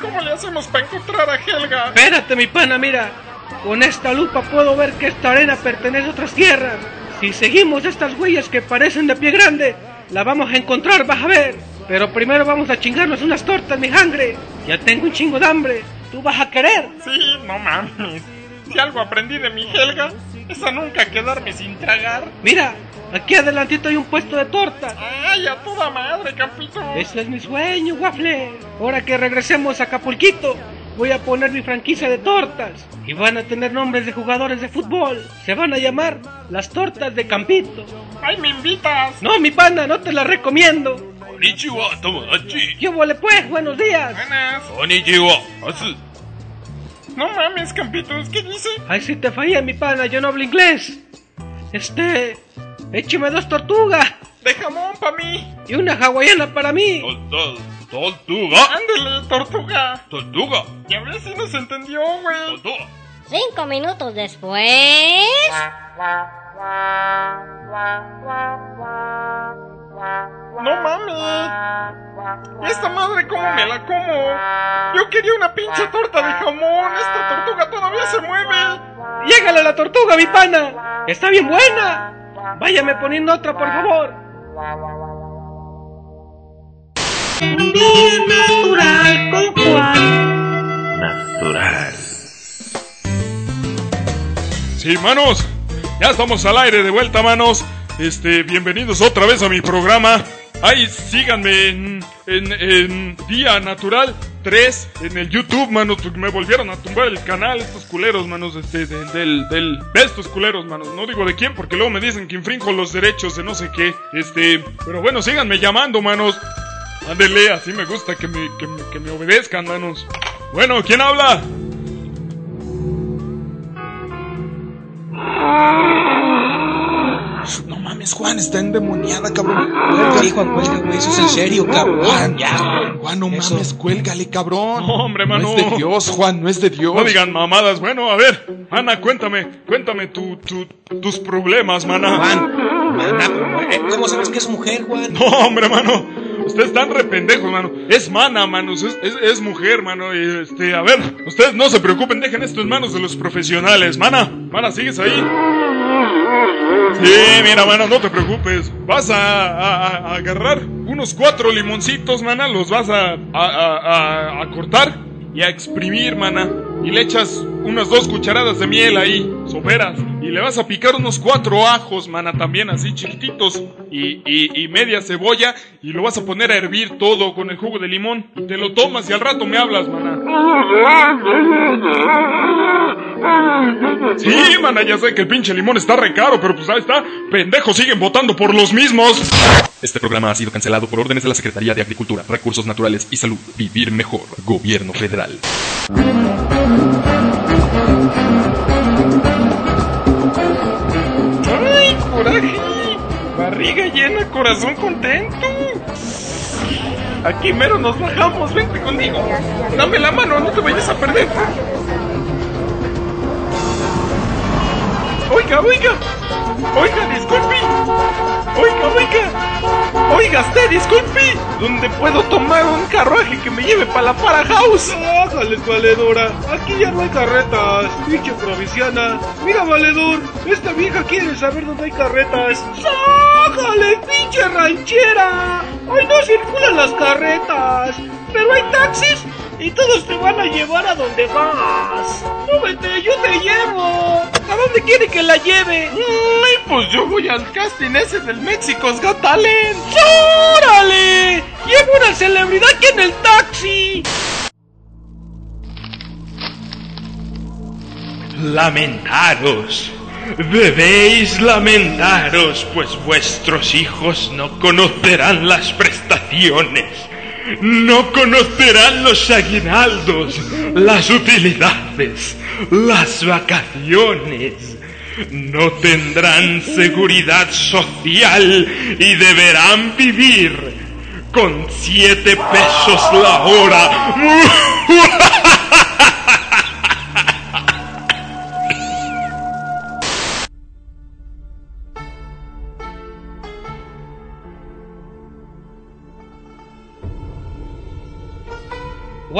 ¿Cómo le hacemos para encontrar a Helga?
Espérate, mi pana, mira. Con esta lupa puedo ver que esta arena pertenece a otras tierras. Si seguimos estas huellas que parecen de pie grande, la vamos a encontrar, vas a ver. Pero primero vamos a chingarnos unas tortas, mi sangre. Ya tengo un chingo de hambre. ¿Tú vas a querer?
Sí, no mames. Si algo aprendí de mi Helga, es a nunca quedarme sin tragar.
Mira, aquí adelantito hay un puesto de tortas.
¡Ay, a toda madre, Campito!
Ese es mi sueño, Waffle. Ahora que regresemos a Acapulquito, voy a poner mi franquicia de tortas. Y van a tener nombres de jugadores de fútbol. Se van a llamar las tortas de Campito.
¡Ay, me invitas!
No, mi pana, no te las recomiendo.
Konnichiwa, Tomodachi.
¿Qué vole pues? Buenos días.
Buenas.
Konnichiwa, Asu.
No mames, Campitos, ¿qué dice?
Ay, si te falla, mi pana, yo no hablo inglés. Este... Écheme dos tortugas.
De jamón pa' mí.
Y una hawaiana para mí.
Tortuga.
Ándele, tortuga.
Tortuga.
Y a ver si nos entendió, güey.
Tortuga.
Cinco minutos después.
No mames. Esta madre, ¿cómo me la como? Yo quería una pinche torta de jamón. Esta tortuga todavía se mueve.
Llégale a la tortuga, mi pana. Está bien buena. Váyame poniendo otra, por favor. Un día natural con Juan.
Natural.
Sí, manos. Ya estamos al aire de vuelta, manos. Este, bienvenidos otra vez a mi programa. Ay, síganme en, en, en Día Natural 3 en el YouTube, manos, me volvieron a tumbar el canal estos culeros, manos, este, de- del, del, de estos culeros, manos. No digo de quién, porque luego me dicen que infringo los derechos de no sé qué. Este, pero bueno, síganme llamando, manos. Ándele, así me gusta que me, que me, que me obedezcan, manos. Bueno, ¿quién habla?
No mames, Juan, está endemoniada, cabrón.
Sí, Juan, cuelga, güey, eso es en serio, cabrón.
Juan,
Ya.
Juan, no
Eso.
mames, cuélgale, cabrón.
No, hombre, mano.
No es de Dios, Juan, no es de Dios.
No digan mamadas. Bueno, a ver, Ana, cuéntame, cuéntame tu, tu- tus problemas, mana.
Juan, mana, ¿cómo sabes que es mujer, Juan?
No, hombre, mano. Ustedes están re pendejos, mano. Es mana, manos. Es, es, es mujer, mano. Y este, a ver, ustedes no se preocupen, dejen esto en manos de los profesionales. Mana, mana, ¿sigues ahí? Sí, mira, mana, no te preocupes. Vas a, agarrar unos cuatro limoncitos, mana. Los vas a, a, cortar y a exprimir, mana. Y le echas unas dos cucharadas de miel ahí, soperas. Y le vas a picar unos cuatro ajos, mana, también así chiquititos. Y, y, media cebolla. Y lo vas a poner a hervir todo con el jugo de limón. Te lo tomas y al rato me hablas, mana. Sí, mana, ya sé que el pinche limón está re caro, pero pues ahí está. Pendejos siguen votando por los mismos.
Este programa ha sido cancelado por órdenes de la Secretaría de Agricultura, Recursos Naturales y Salud. Vivir mejor. Gobierno Federal.
¡Ay, coraje! Barriga llena, corazón contento. Aquí mero nos bajamos, vente conmigo. Dame la mano, no te vayas a perder. Oiga, oiga. Oiga, disculpe. Oiga, oiga. Oiga, usted, disculpe. ¿Dónde puedo tomar un carruaje que me lleve para la Para House?
Bájale, valedora. Aquí ya no hay carretas. Pinche provinciana. Mira, valedor. Esta vieja quiere saber dónde hay carretas. ¡Sájale, pinche ranchera! Hoy no circulan las carretas. Pero hay taxis y todos te van a llevar a donde vas. Súbete, yo te llevo. ¿A dónde quiere que la lleve?
Ay, pues yo voy al casting ese del México's Got Talent.
¡Órale! ¡Llevo una celebridad aquí en el taxi!
Lamentaros. Debéis lamentaros, pues vuestros hijos no conocerán las prestaciones, no conocerán los aguinaldos, las utilidades, las vacaciones. No tendrán seguridad social y deberán vivir con siete pesos la hora.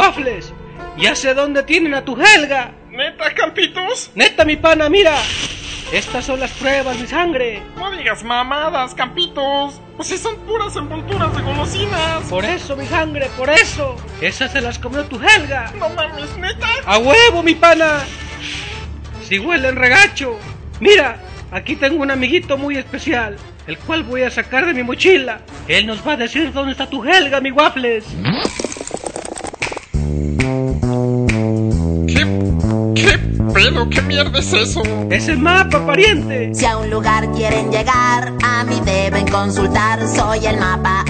Waffles, ya sé dónde tienen a tu Helga.
¿Neta, Campitos?
Neta, mi pana, mira. Estas son las pruebas de sangre.
No digas mamadas, Campitos. Pues si son puras envolturas de golosinas.
Por eso, mi sangre, por eso. Esas se las comió tu Helga.
No mames, neta.
A huevo, mi pana. Si huelen regacho. Mira, aquí tengo un amiguito muy especial, el cual voy a sacar de mi mochila. Él nos va a decir dónde está tu Helga, mi Waffles.
¿Qué mierda es eso?
Es el mapa, pariente.
Si a un lugar quieren llegar, a mí deben consultar. Soy el mapa.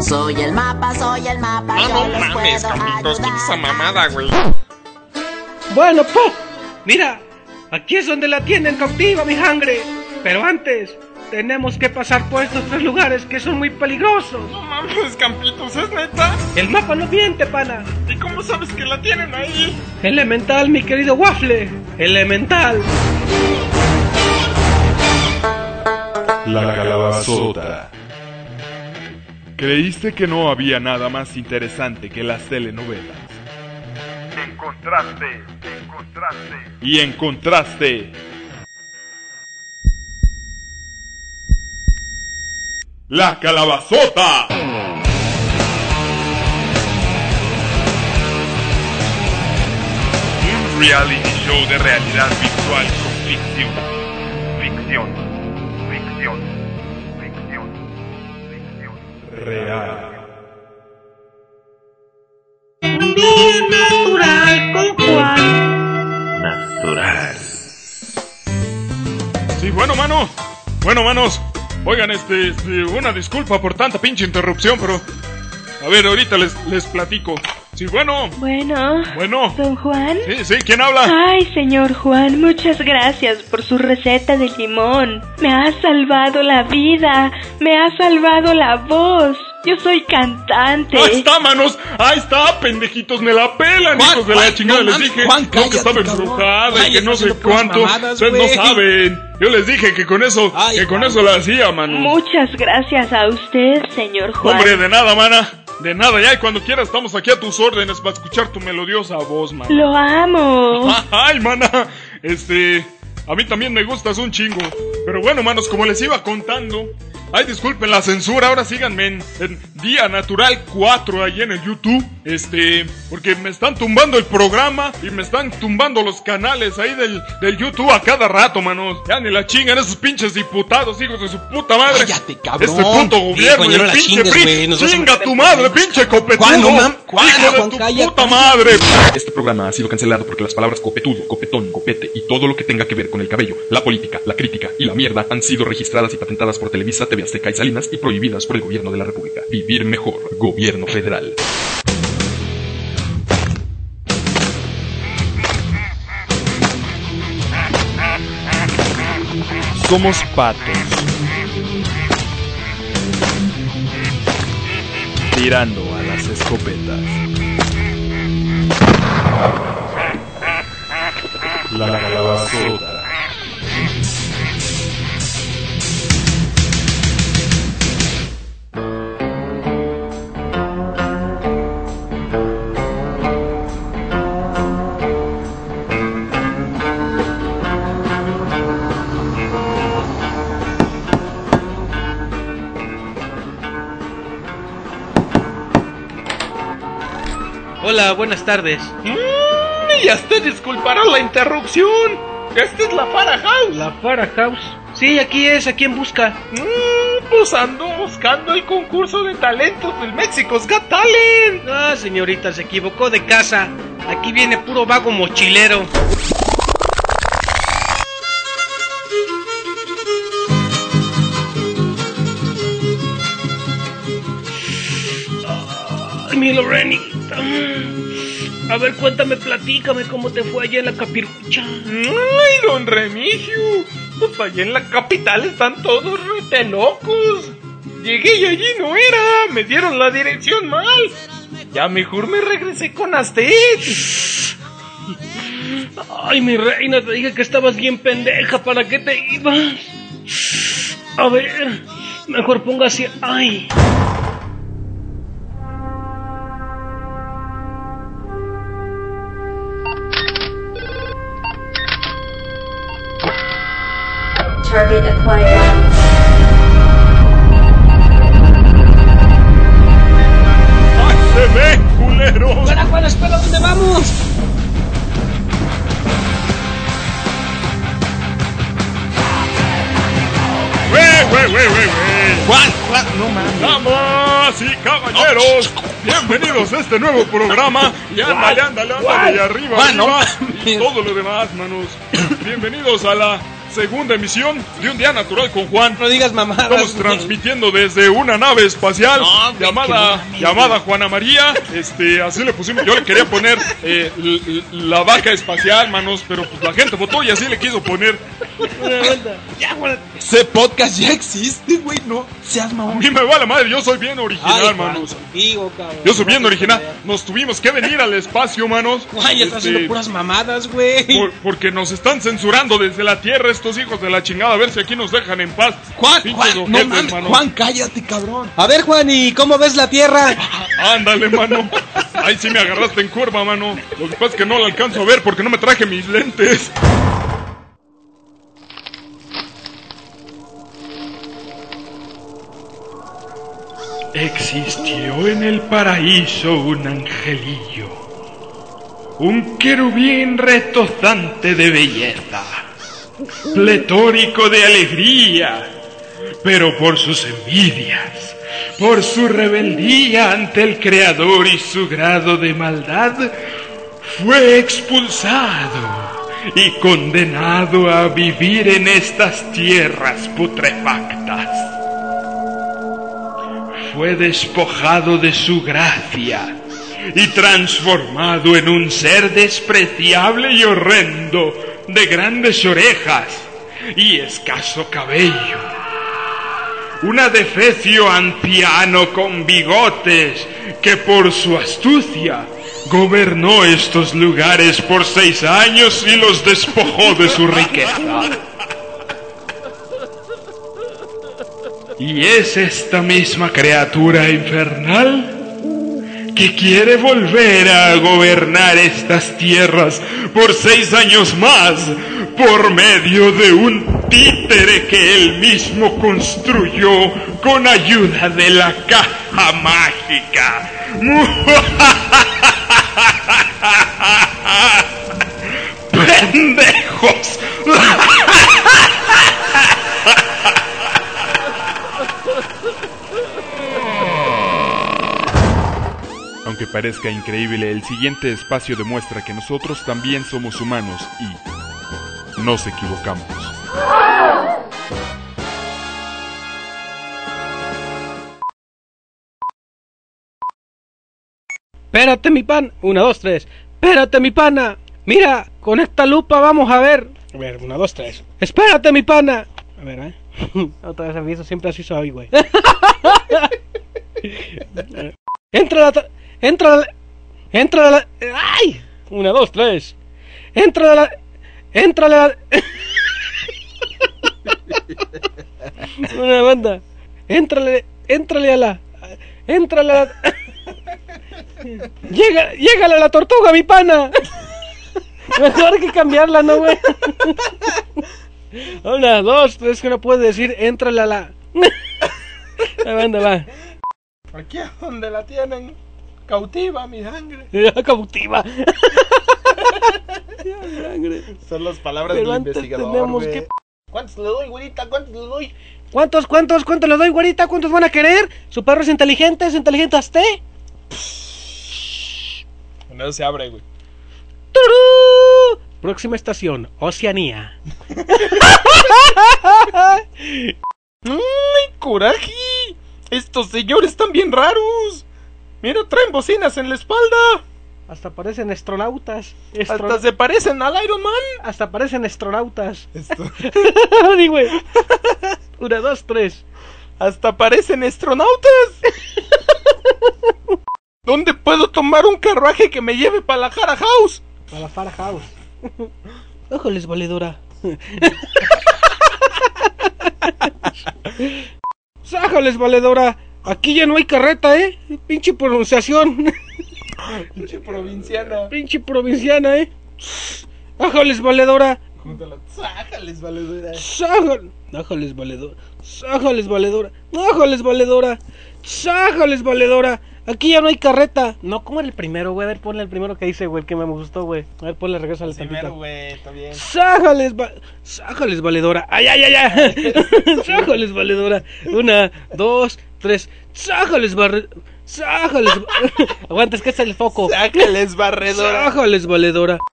Soy el mapa, soy el mapa.
Ah, no
les
mames, Campitos, quita esa mamada, güey.
Bueno, po. Mira, aquí es donde la tienen cautiva, mi sangre. Pero antes, tenemos que pasar por estos tres lugares que son muy peligrosos.
No mames, Campitos, ¿es neta?
El mapa no miente, pana.
¿Y cómo sabes que la tienen ahí?
Elemental, mi querido Waffle. Elemental.
La calabazota. ¿Creíste que no había nada más interesante que las telenovelas?
Encontraste, encontraste.
Y encontraste... La calabazota.
Un reality show de realidad virtual con ficción. Ficción, ficción, ficción, ficción.
Real.
Un día natural con Juan.
Natural.
Sí, bueno, mano. Bueno, manos. Oigan, este, este, una disculpa por tanta pinche interrupción, pero... A ver, ahorita les, les platico. Sí, bueno.
Bueno.
Bueno.
¿Don Juan?
Sí, sí, ¿quién habla?
Ay, señor Juan, muchas gracias por su receta de limón. Me ha salvado la vida. Me ha salvado la voz. Yo soy cantante.
Ahí está, manos. Ahí está, pendejitos. Me la pelan,
Juan,
hijos de
Juan,
la chingada.
no
les dije
Juan,
no, que
cállate,
estaba embrujada y que no sé cuánto.
mamadas,
Ustedes no
güey.
saben. Yo les dije que con eso,
Ay,
que con eso la hacía, mano.
Muchas gracias a usted, señor Juan.
Hombre, de nada, mana. De nada, ya y cuando quieras estamos aquí a tus órdenes para escuchar tu melodiosa voz, man.
Lo amo.
Ay, mana. Este, a mí también me gustas un chingo. Pero bueno, manos, como les iba contando, ay, disculpen la censura, ahora síganme en, en Día Natural 4 ahí en el YouTube. Este, porque me están tumbando el programa y me están tumbando los canales ahí del, del YouTube a cada rato, manos. Ya ni la chingan esos pinches diputados, hijos de su puta madre.
Cállate, cabrón.
Este puto gobierno
no
el
la
pinche
chingues, nos
Chinga tu madre, pinche copetudo. Hijo de
Juan,
tu puta madre.
Este programa ha sido cancelado porque las palabras copetudo, copetón, copete y todo lo que tenga que ver con el cabello, la política, la crítica y la mierda han sido registradas y patentadas por Televisa, TV Azteca y Salinas y prohibidas por el gobierno de la República. Vivir mejor, gobierno federal.
Somos patos. Tirando a las escopetas. La calabazota.
Hola, buenas tardes.
Mm, ya usted disculpará la interrupción. Esta es la Fara House.
La Para House. Sí, aquí es, aquí en busca.
Mm, pues ando buscando el concurso de talentos del México's Got Talent.
Ah, señorita, se equivocó de casa. Aquí viene puro vago mochilero. Mi Lorenita. A ver, cuéntame, platícame cómo te fue allá en la capirucha.
Ay, don Remigio. Pues allá en la capital están todos rete locos. Llegué y allí no era. Me dieron la dirección mal. Ya mejor me regresé con Aztec.
Ay, mi reina, te dije que estabas bien pendeja. ¿Para qué te ibas? A ver, mejor póngase. Ay.
Target acquired.
Juan, espera, ¿dónde vamos?
¡Wey, wey, wey, wey, wey!
Juan, Juan, no mames.
Damas y caballeros, bienvenidos a este nuevo programa. Y ándale, ándale, ándale, y arriba,
no
arriba, y todo lo demás, manos. Bienvenidos a la segunda emisión de Un Día Natural con Juan.
No digas mamadas.
Estamos transmitiendo desde una nave espacial
No, güey,
llamada, llamada Juana María. Este, así le pusimos. Yo le quería poner eh, la vaca espacial, manos, pero pues la gente votó y así le quiso poner.
Ya, güey. Ese podcast ya existe, güey. No seas
A
mamón.
mí me vale madre, yo soy bien original,
Ay, Juan,
manos.
contigo, cabrón.
Yo soy bien
No,
original. Nos tuvimos que venir al espacio, manos.
Juan, ya estás
Este,
haciendo puras mamadas, güey.
por- porque nos están censurando desde la tierra estos hijos de la chingada. A ver si aquí nos dejan en paz.
Juan, Juan, no
ojetes,
mames.
mano.
Juan, cállate, cabrón. A ver, Juan, ¿y cómo ves la tierra?
Ándale, mano. Ahí sí me agarraste en curva, mano. Lo que pasa es que no la alcanzo a ver porque no me traje mis lentes.
Existió en el paraíso un angelillo, un querubín retozante de belleza, pletórico de alegría, pero por sus envidias, por su rebeldía ante el Creador y su grado de maldad, fue expulsado y condenado a vivir en estas tierras putrefactas. Fue despojado de su gracia y transformado en un ser despreciable y horrendo, de grandes orejas y escaso cabello. Un adefecio anciano con bigotes que por su astucia gobernó estos lugares por seis años y los despojó de su riqueza. Y es esta misma criatura infernal que quiere volver a gobernar estas tierras por seis años más por medio de un títere que él mismo construyó con ayuda de la caja mágica. ¡Pendejos!
parezca increíble, el siguiente espacio demuestra que nosotros también somos humanos y nos equivocamos.
Espérate, mi pan. Una, dos, tres. Espérate, mi pana. Mira, con esta lupa vamos a ver. A ver, una, dos, tres. Espérate, mi pana. A ver, ¿eh? Otra vez aviso, siempre así soy, güey. entra la... Entra la... Entra la... ¡Ay! Una, dos, tres. Entra la... Entra la... Una banda. Éntrale, éntrale a la... Éntrale a la... Llega, llégale a la tortuga, mi pana. Mejor que cambiarla, ¿no, güey? Una, dos, tres, que no puede decir, éntrale a la... La banda va.
Aquí es donde la tienen cautiva mi sangre.
Cautiva.
Son las palabras
Pero
del
antes
investigador.
que-
¿Cuántos le doy, güerita? ¿Cuántos le doy?
¿Cuántos, cuántos, cuántos le doy, güerita? ¿Cuántos van a querer? ¿Su perro es inteligente? ¿Es inteligente hasta?
Eso se abre, güey.
¡Turú! Próxima estación, Oceanía.
¡Ay, coraje! Estos señores están bien raros.
Mira, traen bocinas en la espalda.
Hasta parecen astronautas.
Hasta se parecen al Iron Man.
Hasta parecen astronautas. Di, güey. Una, dos, tres.
Hasta parecen astronautas. ¿Dónde puedo tomar un carruaje que me lleve para la Jara House?
Para la Fara House. Ójoles, valedora. Sájales, valedora. Aquí ya no hay carreta, ¿eh? Pinche pronunciación.
Pinche provinciana.
Pinche provinciana, ¿eh? Ájales, valedora.
Sájales, valedora.
Sájales. Ájales, valedora. Sájales, valedora. Ájales, valedora. Sájales, valedora. Aquí ya no hay carreta. No, ¿cómo era el primero, güey? A ver, ponle el primero que hice, güey, que me gustó, güey. A ver, ponle, regresa al
Primero, güey, está bien.
Sájales, va sájales, valedora. Ay, ay, ay, ay. sájales, valedora. Una, dos, tres. Sájales, barre. Sájales. Aguanta, es que está el foco.
Sájales, barredora.
Sájales, valedora.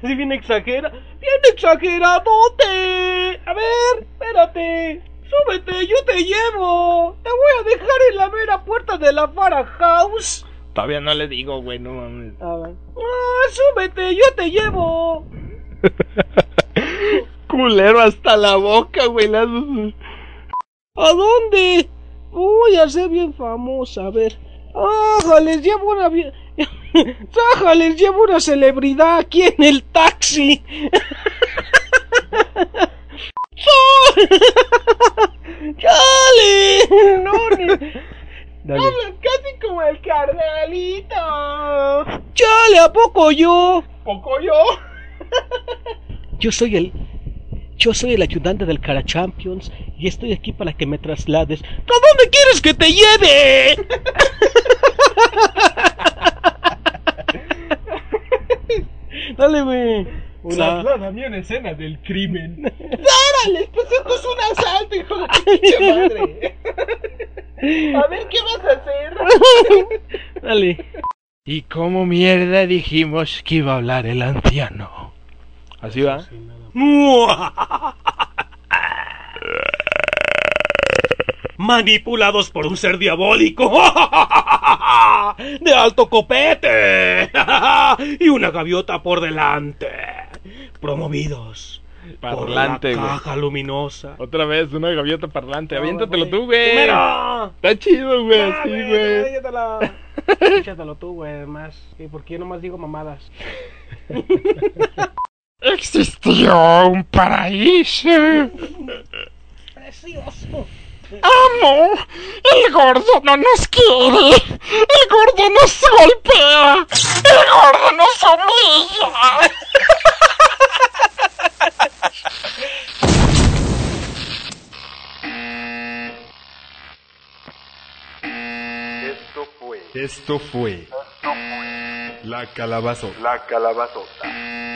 Sí, bien exagera. Bien exageradote. A ver, espérate. Súbete, yo te llevo. Te voy a dejar en la mera puerta de la Fara House.
Todavía no le digo, güey, no mames.
Ah, súbete, yo te llevo.
Culero hasta la boca, güey. las-
¿A dónde? Voy a ser bien famosa, a ver. ¡Ájales! Llevo una... ¡Ájales! Llevo una celebridad aquí en el taxi. ¡Chale! No, ni-
Hablan casi como el carnalito.
¡Chale! ¿A poco yo?
Poco yo.
Yo soy el... Yo soy el ayudante del Cara Champions y estoy aquí para que me traslades. ¿A dónde quieres que te lleve? Dale, güey. Una...
Trasládame a una escena del crimen. ¡Dárale! Pues esto es un asalto, hijo de pinche madre. A ver, ¿qué vas a hacer?
Dale.
¿Y cómo mierda dijimos que iba a hablar el anciano?
Así va.
Manipulados por un ser diabólico. De alto copete. Y una gaviota por delante. Promovidos.
Parlante,
por la
güey.
caja luminosa.
Otra vez, una gaviota parlante.
No,
Aviéntatelo
güey.
tú, güey.
Primero.
Está chido, güey.
Ah,
Sí,
güey,
güey.
échatelo. Échatelo tú, güey, más. Sí, porque yo nomás digo mamadas.
Existió un paraíso.
Precioso.
¡Amo! El gordo no nos quiere. El gordo nos golpea. El gordo nos humilla.
Esto fue
Esto fue La Calabazota.
La Calabazota.